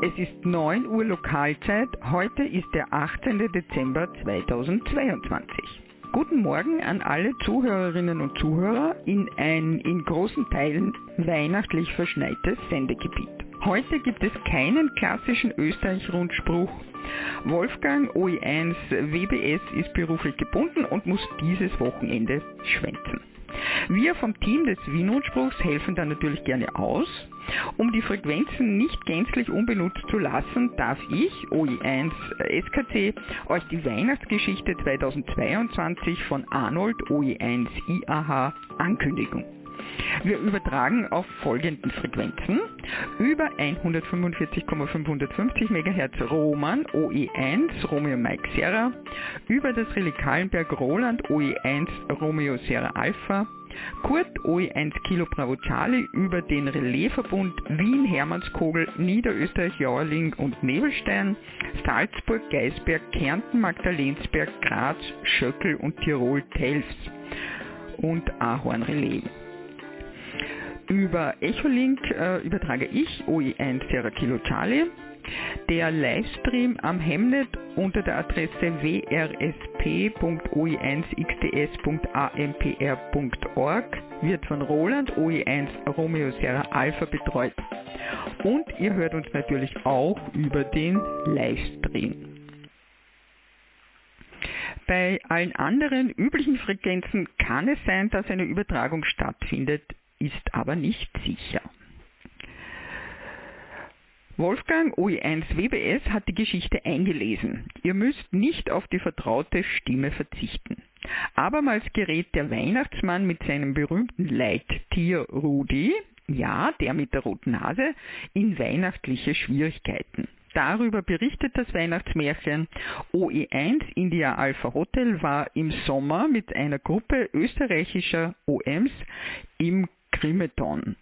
Es ist 9 Uhr Lokalzeit. Heute ist der 18. Dezember 2022. Guten Morgen an alle Zuhörerinnen und Zuhörer in ein in großen Teilen weihnachtlich verschneites Sendegebiet. Heute gibt es keinen klassischen Österreich-Rundspruch. Wolfgang OE1 WBS ist beruflich gebunden und muss dieses Wochenende schwänzen. Wir vom Team des Wien-Rundspruchs helfen da natürlich gerne aus. Um die Frequenzen nicht gänzlich unbenutzt zu lassen, darf ich, OE1 SKC, euch die Weihnachtsgeschichte 2022 von Arnold OE1 IAH ankündigen. Wir übertragen auf folgenden Frequenzen. Über 145,550 MHz Roman OE1 Romeo Mike Serra, über das Relikalenberg Roland OE1 Romeo Serra Alpha, Kurt OE1 Kilo Bravo Charlie. Über den Relaisverbund Wien Hermannskogel, Niederösterreich Jauerling und Nebelstein, Salzburg, Geisberg, Kärnten, Magdalensberg, Graz, Schöckel und Tirol Telfs und Ahorn Relais. Über Echolink äh, übertrage ich OE1 Sierra Kilo Charlie. Der Livestream am Hemnet unter der Adresse wrsp.oe1xds.ampr.org wird von Roland OE1 Romeo Sierra Alpha betreut. Und ihr hört uns natürlich auch über den Livestream. Bei allen anderen üblichen Frequenzen kann es sein, dass eine Übertragung stattfindet, ist aber nicht sicher. Wolfgang OE1 WBS hat die Geschichte eingelesen. Ihr müsst nicht auf die vertraute Stimme verzichten. Abermals gerät der Weihnachtsmann mit seinem berühmten Leittier Rudi, ja, der mit der roten Nase, in weihnachtliche Schwierigkeiten. Darüber berichtet das Weihnachtsmärchen. OE1 India Alpha Hotel war im Sommer mit einer Gruppe österreichischer OMs im Grimeton.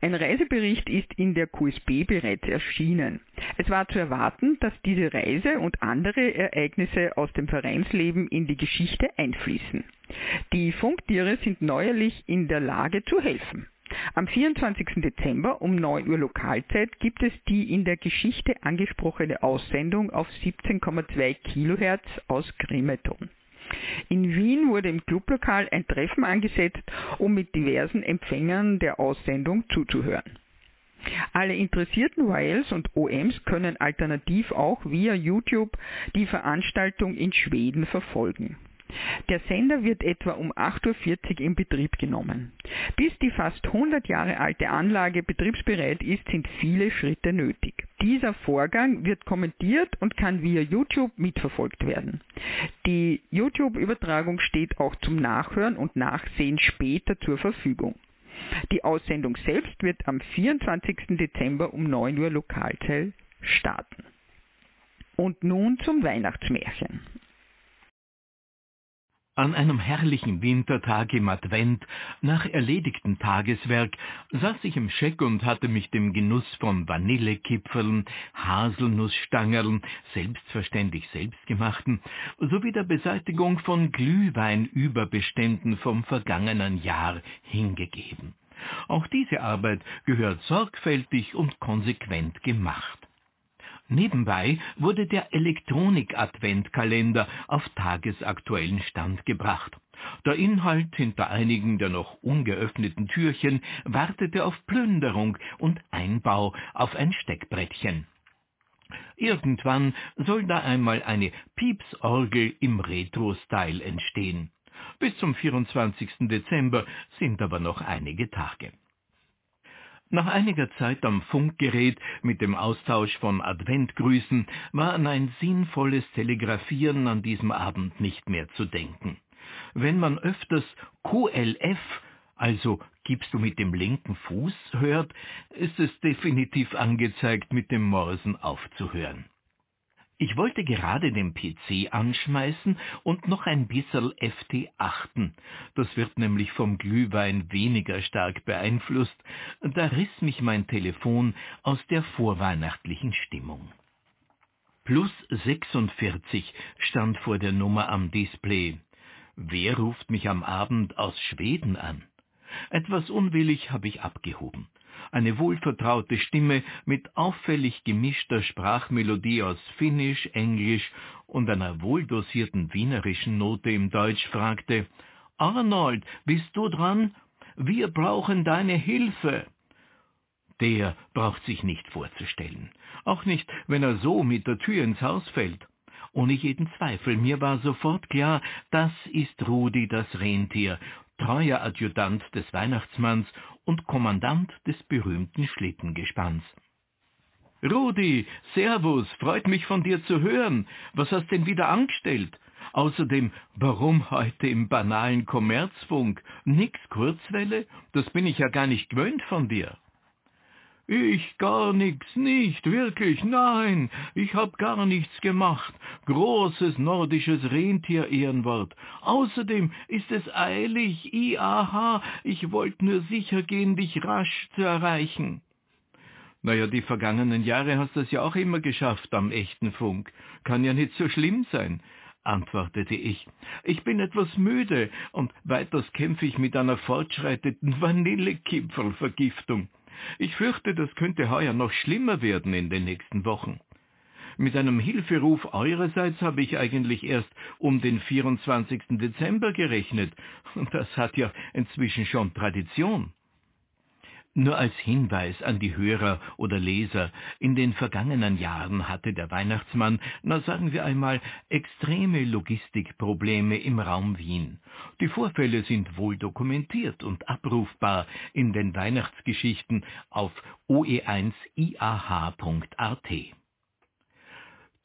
Ein Reisebericht ist in der QSB bereits erschienen. Es war zu erwarten, dass diese Reise und andere Ereignisse aus dem Vereinsleben in die Geschichte einfließen. Die Funktiere sind neuerlich in der Lage zu helfen. Am 24. Dezember um 9 Uhr Lokalzeit gibt es die in der Geschichte angesprochene Aussendung auf 17,2 Kilohertz aus Grimeton. In Wien wurde im Clublokal ein Treffen angesetzt, um mit diversen Empfängern der Aussendung zuzuhören. Alle interessierten Wales und OMs können alternativ auch via YouTube die Veranstaltung in Schweden verfolgen. Der Sender wird etwa um 8.40 Uhr in Betrieb genommen. Bis die fast 100 Jahre alte Anlage betriebsbereit ist, sind viele Schritte nötig. Dieser Vorgang wird kommentiert und kann via YouTube mitverfolgt werden. Die YouTube-Übertragung steht auch zum Nachhören und Nachsehen später zur Verfügung. Die Aussendung selbst wird am 24. Dezember um 9 Uhr Lokalzeit starten. Und nun zum Weihnachtsmärchen. An einem herrlichen Wintertag im Advent, nach erledigtem Tageswerk, saß ich im Scheck und hatte mich dem Genuss von Vanillekipferln, Haselnussstangerln, selbstverständlich selbstgemachten, sowie der Beseitigung von Glühweinüberbeständen vom vergangenen Jahr hingegeben. Auch diese Arbeit gehört sorgfältig und konsequent gemacht. Nebenbei wurde der Elektronik-Adventkalender auf tagesaktuellen Stand gebracht. Der Inhalt hinter einigen der noch ungeöffneten Türchen wartete auf Plünderung und Einbau auf ein Steckbrettchen. Irgendwann soll da einmal eine Piepsorgel im Retro-Style entstehen. Bis zum 24. Dezember sind aber noch einige Tage. Nach einiger Zeit am Funkgerät mit dem Austausch von Adventgrüßen war an ein sinnvolles Telegrafieren an diesem Abend nicht mehr zu denken. Wenn man öfters QLF, also gibst du mit dem linken Fuß, hört, ist es definitiv angezeigt, mit dem Morsen aufzuhören. Ich wollte gerade den PC anschmeißen und noch ein bisserl FT achten. Das wird nämlich vom Glühwein weniger stark beeinflusst. Da riss mich mein Telefon aus der vorweihnachtlichen Stimmung. Plus 46 stand vor der Nummer am Display. Wer ruft mich am Abend aus Schweden an? Etwas unwillig habe ich abgehoben. Eine wohlvertraute Stimme mit auffällig gemischter Sprachmelodie aus Finnisch, Englisch und einer wohldosierten wienerischen Note im Deutsch fragte Arnold, bist du dran? Wir brauchen deine Hilfe. Der braucht sich nicht vorzustellen, auch nicht, wenn er so mit der Tür ins Haus fällt. Ohne jeden Zweifel, mir war sofort klar, das ist Rudi das Rentier, treuer Adjutant des Weihnachtsmanns und Kommandant des berühmten Schlittengespanns. Rudi, Servus, freut mich von dir zu hören. Was hast denn wieder angestellt? Außerdem, warum heute im banalen Kommerzfunk? Nix Kurzwelle? Das bin ich ja gar nicht gewöhnt von dir. Ich gar nix, nicht, wirklich, nein, ich hab gar nichts gemacht. Großes nordisches Rentier-Ehrenwort. Außerdem ist es eilig, IAH, ich wollt nur sicher gehen, dich rasch zu erreichen. Naja, die vergangenen Jahre hast du es ja auch immer geschafft am echten Funk. Kann ja nicht so schlimm sein antwortete ich. Ich bin etwas müde und weiters kämpfe ich mit einer fortschreitenden Vanillekipferlvergiftung. Ich fürchte, das könnte heuer noch schlimmer werden in den nächsten Wochen. Mit einem Hilferuf eurerseits habe ich eigentlich erst um den 24. Dezember gerechnet, und das hat ja inzwischen schon Tradition. Nur als Hinweis an die Hörer oder Leser, in den vergangenen Jahren hatte der Weihnachtsmann, na sagen wir einmal, extreme Logistikprobleme im Raum Wien. Die Vorfälle sind wohl dokumentiert und abrufbar in den Weihnachtsgeschichten auf oe1iah.at.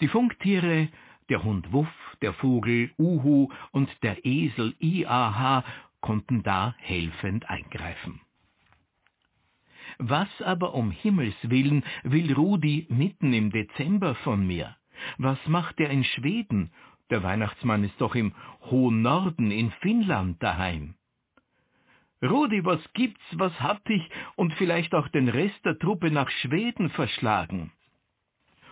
Die Funktiere der Hund Wuff, der Vogel Uhu und der Esel IAH konnten da helfend eingreifen. Was aber um Himmels willen will Rudi mitten im Dezember von mir? Was macht er in Schweden? Der Weihnachtsmann ist doch im hohen Norden in Finnland daheim. Rudi, was gibt's, was hat dich und vielleicht auch den Rest der Truppe nach Schweden verschlagen?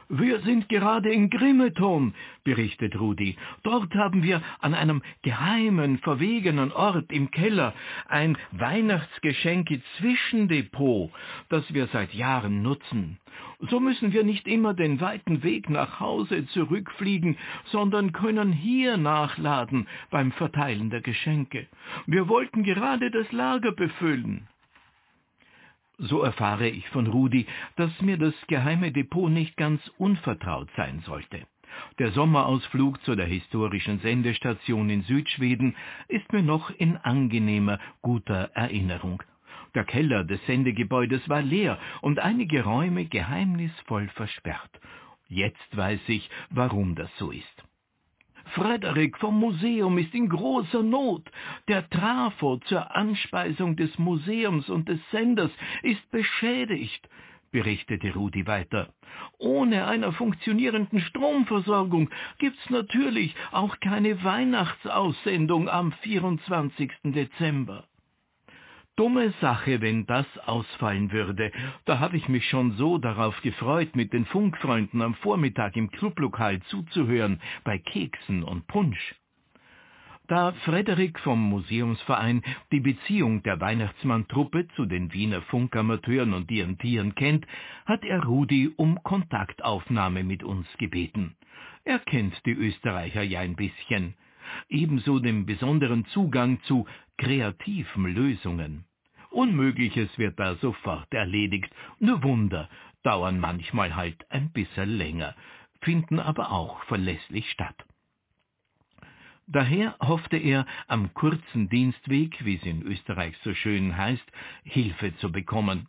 Wir sind gerade in Grimeton, berichtet Rudi. Dort haben wir an einem geheimen, verwegenen Ort im Keller ein Weihnachtsgeschenke-Zwischendepot, das wir seit Jahren nutzen. So müssen wir nicht immer den weiten Weg nach Hause zurückfliegen, sondern können hier nachladen beim Verteilen der Geschenke. Wir wollten gerade das Lager befüllen. So erfahre ich von Rudi, dass mir das geheime Depot nicht ganz unvertraut sein sollte. Der Sommerausflug zu der historischen Sendestation in Südschweden ist mir noch in angenehmer, guter Erinnerung. Der Keller des Sendegebäudes war leer und einige Räume geheimnisvoll versperrt. Jetzt weiß ich, warum das so ist. Frederik vom Museum ist in großer Not. Der Trafo zur Anspeisung des Museums und des Senders ist beschädigt, berichtete Rudi weiter. Ohne einer funktionierenden Stromversorgung gibt's natürlich auch keine Weihnachtsaussendung am 24. Dezember. Dumme Sache, wenn das ausfallen würde. Da habe ich mich schon so darauf gefreut, mit den Funkfreunden am Vormittag im Clublokal zuzuhören, bei Keksen und Punsch. Da Frederik vom Museumsverein die Beziehung der Weihnachtsmann-Truppe zu den Wiener Funkamateuren und ihren Tieren kennt, hat er Rudi um Kontaktaufnahme mit uns gebeten. Er kennt die Österreicher ja ein bisschen ebenso den besonderen Zugang zu kreativen Lösungen. Unmögliches wird da sofort erledigt, nur Wunder dauern manchmal halt ein bisschen länger, finden aber auch verlässlich statt. Daher hoffte er, am kurzen Dienstweg, wie es in Österreich so schön heißt, Hilfe zu bekommen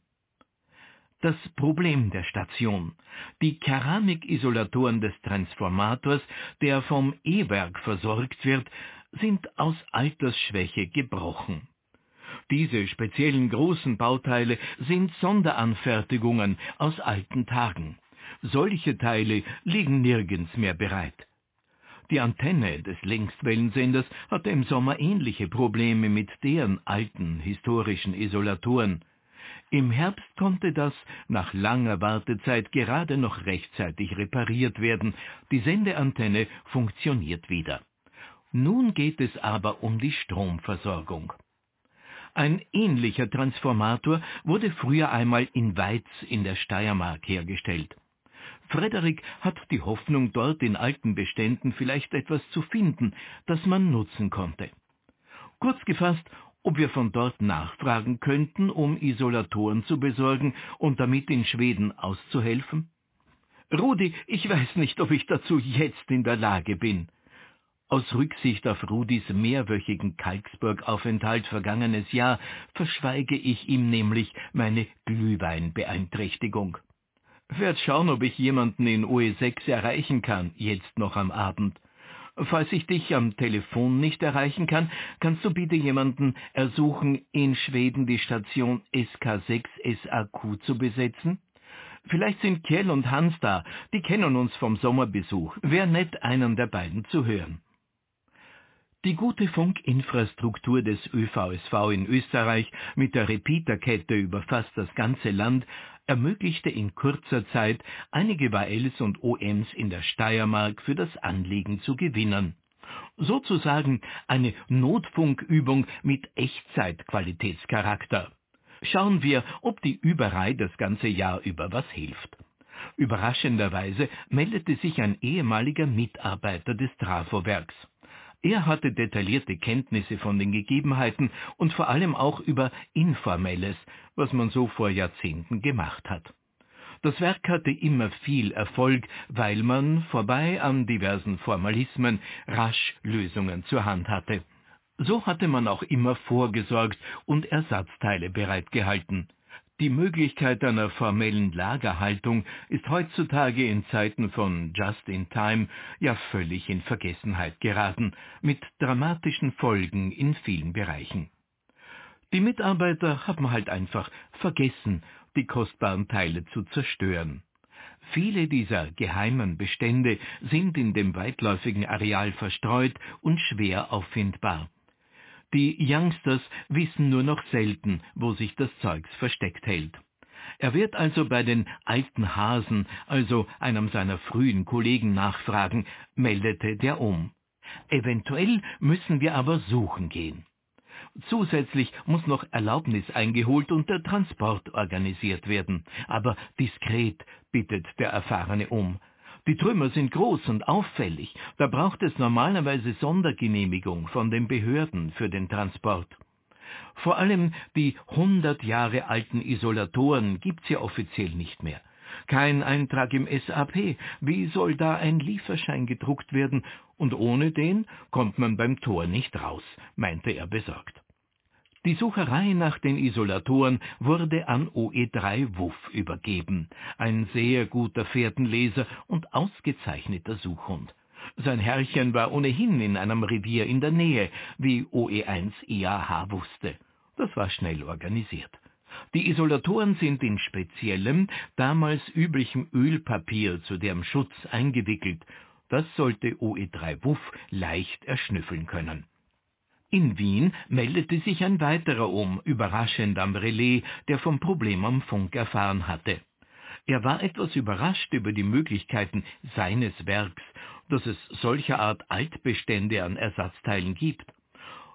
das Problem der Station. Die Keramikisolatoren des Transformators, der vom E-Werk versorgt wird, sind aus Altersschwäche gebrochen. Diese speziellen großen Bauteile sind Sonderanfertigungen aus alten Tagen. Solche Teile liegen nirgends mehr bereit. Die Antenne des Längstwellensenders hatte im Sommer ähnliche Probleme mit deren alten historischen Isolatoren. Im Herbst konnte das nach langer Wartezeit gerade noch rechtzeitig repariert werden. Die Sendeantenne funktioniert wieder. Nun geht es aber um die Stromversorgung. Ein ähnlicher Transformator wurde früher einmal in Weiz in der Steiermark hergestellt. Frederik hat die Hoffnung, dort in alten Beständen vielleicht etwas zu finden, das man nutzen konnte. Kurz gefasst, ob wir von dort nachfragen könnten, um Isolatoren zu besorgen und damit in Schweden auszuhelfen? Rudi, ich weiß nicht, ob ich dazu jetzt in der Lage bin. Aus Rücksicht auf Rudis mehrwöchigen Kalksburg-Aufenthalt vergangenes Jahr verschweige ich ihm nämlich meine Glühweinbeeinträchtigung. Werd schauen, ob ich jemanden in OE6 erreichen kann, jetzt noch am Abend. Falls ich dich am Telefon nicht erreichen kann, kannst du bitte jemanden ersuchen, in Schweden die Station SK6 SAQ zu besetzen? Vielleicht sind Kjell und Hans da, die kennen uns vom Sommerbesuch. Wär nett, einen der beiden zu hören. Die gute Funkinfrastruktur des ÖVSV in Österreich mit der Repeaterkette über fast das ganze Land ermöglichte in kurzer Zeit einige WLs und OMs in der Steiermark für das Anliegen zu gewinnen. Sozusagen eine Notfunkübung mit Echtzeitqualitätscharakter. Schauen wir, ob die Überei das ganze Jahr über was hilft. Überraschenderweise meldete sich ein ehemaliger Mitarbeiter des Trafowerks. Er hatte detaillierte Kenntnisse von den Gegebenheiten und vor allem auch über Informelles, was man so vor Jahrzehnten gemacht hat. Das Werk hatte immer viel Erfolg, weil man vorbei an diversen Formalismen rasch Lösungen zur Hand hatte. So hatte man auch immer vorgesorgt und Ersatzteile bereitgehalten. Die Möglichkeit einer formellen Lagerhaltung ist heutzutage in Zeiten von Just in Time ja völlig in Vergessenheit geraten, mit dramatischen Folgen in vielen Bereichen. Die Mitarbeiter haben halt einfach vergessen, die kostbaren Teile zu zerstören. Viele dieser geheimen Bestände sind in dem weitläufigen Areal verstreut und schwer auffindbar. Die Youngsters wissen nur noch selten, wo sich das Zeugs versteckt hält. Er wird also bei den alten Hasen, also einem seiner frühen Kollegen nachfragen, meldete der um. Eventuell müssen wir aber suchen gehen. Zusätzlich muss noch Erlaubnis eingeholt und der Transport organisiert werden. Aber diskret bittet der Erfahrene um. Die Trümmer sind groß und auffällig, da braucht es normalerweise Sondergenehmigung von den Behörden für den Transport. Vor allem die hundert Jahre alten Isolatoren gibt's ja offiziell nicht mehr. Kein Eintrag im SAP. Wie soll da ein Lieferschein gedruckt werden? Und ohne den kommt man beim Tor nicht raus, meinte er besorgt. Die Sucherei nach den Isolatoren wurde an OE3 Wuff übergeben, ein sehr guter Fährtenleser und ausgezeichneter Suchhund. Sein Herrchen war ohnehin in einem Revier in der Nähe, wie OE1 IAH wusste. Das war schnell organisiert. Die Isolatoren sind in speziellem, damals üblichem Ölpapier zu deren Schutz eingewickelt. Das sollte OE3 Wuff leicht erschnüffeln können. In Wien meldete sich ein weiterer um, überraschend am Relais, der vom Problem am Funk erfahren hatte. Er war etwas überrascht über die Möglichkeiten seines Werks, dass es solcher Art Altbestände an Ersatzteilen gibt.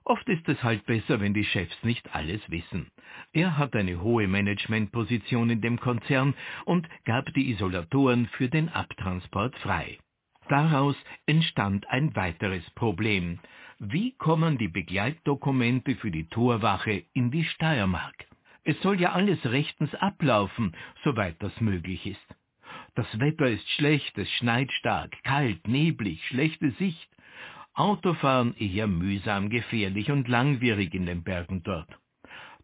Oft ist es halt besser, wenn die Chefs nicht alles wissen. Er hat eine hohe Managementposition in dem Konzern und gab die Isolatoren für den Abtransport frei. Daraus entstand ein weiteres Problem. Wie kommen die Begleitdokumente für die Torwache in die Steiermark? Es soll ja alles rechtens ablaufen, soweit das möglich ist. Das Wetter ist schlecht, es schneit stark, kalt, neblig, schlechte Sicht. Autofahren eher mühsam, gefährlich und langwierig in den Bergen dort.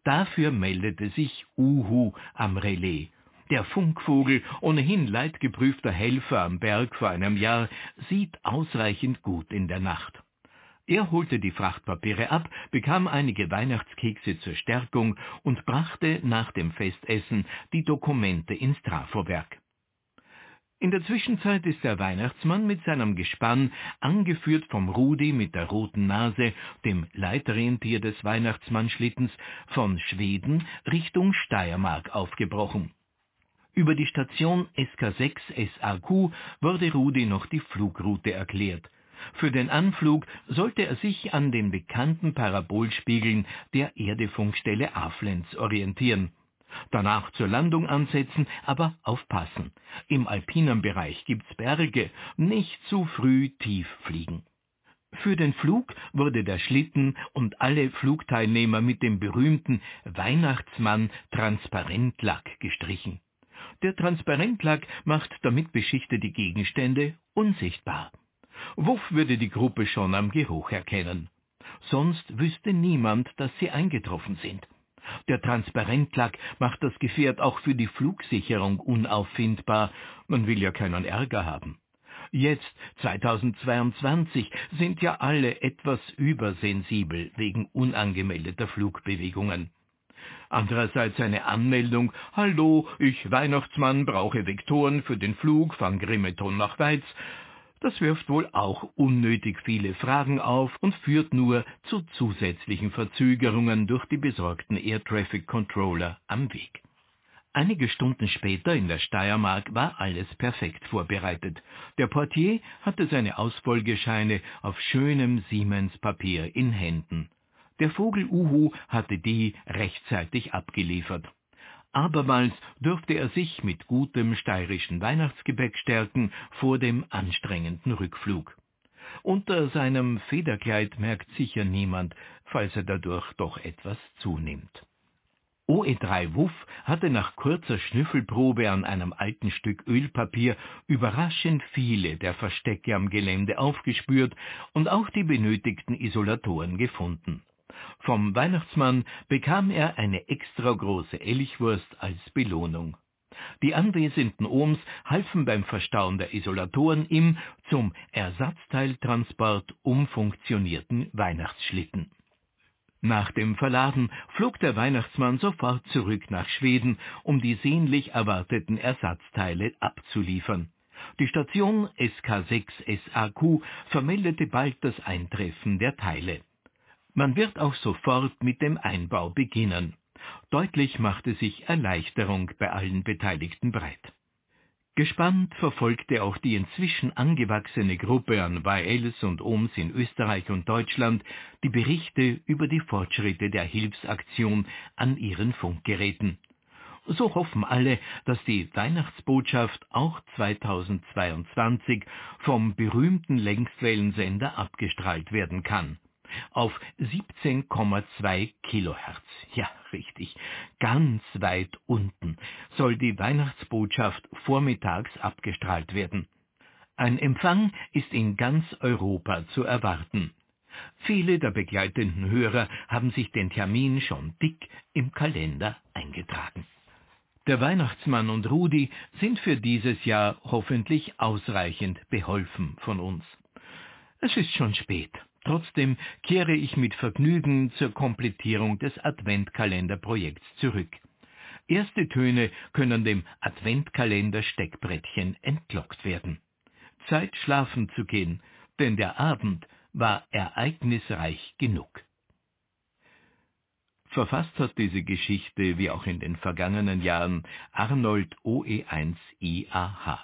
Dafür meldete sich Uhu am Relais. Der Funkvogel, ohnehin leidgeprüfter Helfer am Berg vor einem Jahr, sieht ausreichend gut in der Nacht. Er holte die Frachtpapiere ab, bekam einige Weihnachtskekse zur Stärkung und brachte nach dem Festessen die Dokumente ins Trafowerk. In der Zwischenzeit ist der Weihnachtsmann mit seinem Gespann, angeführt vom Rudi mit der roten Nase, dem Leitrentier des Weihnachtsmannschlittens, von Schweden Richtung Steiermark aufgebrochen. Über die Station SK6 SAQ wurde Rudi noch die Flugroute erklärt. Für den Anflug sollte er sich an den bekannten Parabolspiegeln der Erdefunkstelle Aflenz orientieren. Danach zur Landung ansetzen, aber aufpassen. Im alpinen Bereich gibt's Berge, nicht zu früh tief fliegen. Für den Flug wurde der Schlitten und alle Flugteilnehmer mit dem berühmten Weihnachtsmann Transparentlack gestrichen. Der Transparentlack macht damit beschichtete Gegenstände unsichtbar. Wuff würde die Gruppe schon am Geruch erkennen. Sonst wüsste niemand, dass sie eingetroffen sind. Der Transparentlack macht das Gefährt auch für die Flugsicherung unauffindbar. Man will ja keinen Ärger haben. Jetzt, 2022, sind ja alle etwas übersensibel wegen unangemeldeter Flugbewegungen. Andererseits eine Anmeldung, Hallo, ich Weihnachtsmann brauche Vektoren für den Flug von Grimeton nach Weiz, das wirft wohl auch unnötig viele Fragen auf und führt nur zu zusätzlichen Verzögerungen durch die besorgten Air Traffic Controller am Weg. Einige Stunden später in der Steiermark war alles perfekt vorbereitet. Der Portier hatte seine Ausfolgescheine auf schönem Siemens-Papier in Händen. Der Vogel Uhu hatte die rechtzeitig abgeliefert. Abermals dürfte er sich mit gutem steirischen Weihnachtsgebäck stärken vor dem anstrengenden Rückflug. Unter seinem Federkleid merkt sicher niemand, falls er dadurch doch etwas zunimmt. OE3 Wuff hatte nach kurzer Schnüffelprobe an einem alten Stück Ölpapier überraschend viele der Verstecke am Gelände aufgespürt und auch die benötigten Isolatoren gefunden. Vom Weihnachtsmann bekam er eine extra große Elchwurst als Belohnung. Die anwesenden Ohms halfen beim Verstauen der Isolatoren im zum Ersatzteiltransport umfunktionierten Weihnachtsschlitten. Nach dem Verladen flog der Weihnachtsmann sofort zurück nach Schweden, um die sehnlich erwarteten Ersatzteile abzuliefern. Die Station SK6 SAQ vermeldete bald das Eintreffen der Teile. Man wird auch sofort mit dem Einbau beginnen. Deutlich machte sich Erleichterung bei allen Beteiligten breit. Gespannt verfolgte auch die inzwischen angewachsene Gruppe an YLs und OMs in Österreich und Deutschland die Berichte über die Fortschritte der Hilfsaktion an ihren Funkgeräten. So hoffen alle, dass die Weihnachtsbotschaft auch 2022 vom berühmten Längstwellensender abgestrahlt werden kann auf 17,2 Kilohertz. Ja, richtig. Ganz weit unten soll die Weihnachtsbotschaft vormittags abgestrahlt werden. Ein Empfang ist in ganz Europa zu erwarten. Viele der begleitenden Hörer haben sich den Termin schon dick im Kalender eingetragen. Der Weihnachtsmann und Rudi sind für dieses Jahr hoffentlich ausreichend beholfen von uns. Es ist schon spät. Trotzdem kehre ich mit Vergnügen zur Komplettierung des Adventkalenderprojekts zurück. Erste Töne können dem Adventkalender-Steckbrettchen entlockt werden. Zeit schlafen zu gehen, denn der Abend war ereignisreich genug. Verfasst hat diese Geschichte, wie auch in den vergangenen Jahren, Arnold OE1IAH.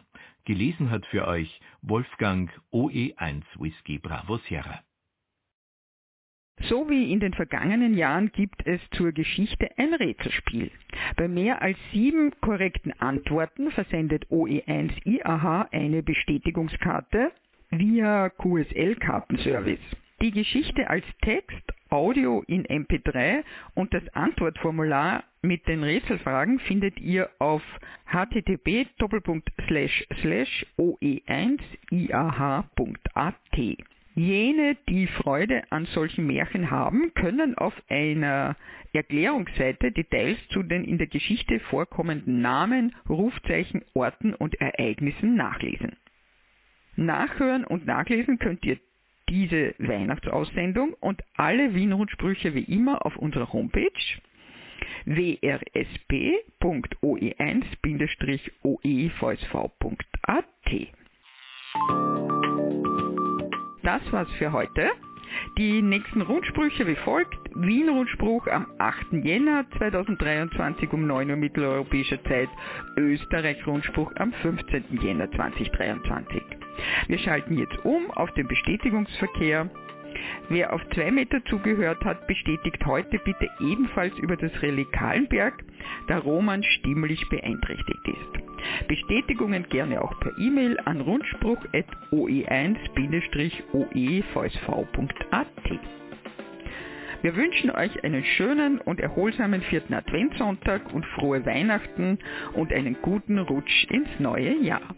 Gelesen hat für euch Wolfgang OE1 Whisky Bravo Sierra. So wie in den vergangenen Jahren gibt es zur Geschichte ein Rätselspiel. Bei mehr als sieben korrekten Antworten versendet OE1IAH eine Bestätigungskarte via QSL-Kartenservice. Die Geschichte als Text, Audio in MP3 und das Antwortformular mit den Rätselfragen findet ihr auf http://oe1iah.at. Jene, die Freude an solchen Märchen haben, können auf einer Erklärungsseite Details zu den in der Geschichte vorkommenden Namen, Rufzeichen, Orten und Ereignissen nachlesen. Nachhören und nachlesen könnt ihr diese Weihnachtsaussendung und alle Wienrundsprüche wie immer auf unserer Homepage wrsp.oevsv.at. Das war's für heute. Die nächsten Rundsprüche wie folgt. Wien-Rundspruch am 8. Jänner 2023 um 9 Uhr mitteleuropäischer Zeit, Österreich-Rundspruch am 15. Jänner 2023. Wir schalten jetzt um auf den Bestätigungsverkehr. Wer auf zwei Meter zugehört hat, bestätigt heute bitte ebenfalls über das Relais Kahlenberg, da Roman stimmlich beeinträchtigt ist. Bestätigungen gerne auch per E-Mail an rundspruch.oe1-oevsv.at. Wir wünschen euch einen schönen und erholsamen vierten Adventssonntag und frohe Weihnachten und einen guten Rutsch ins neue Jahr.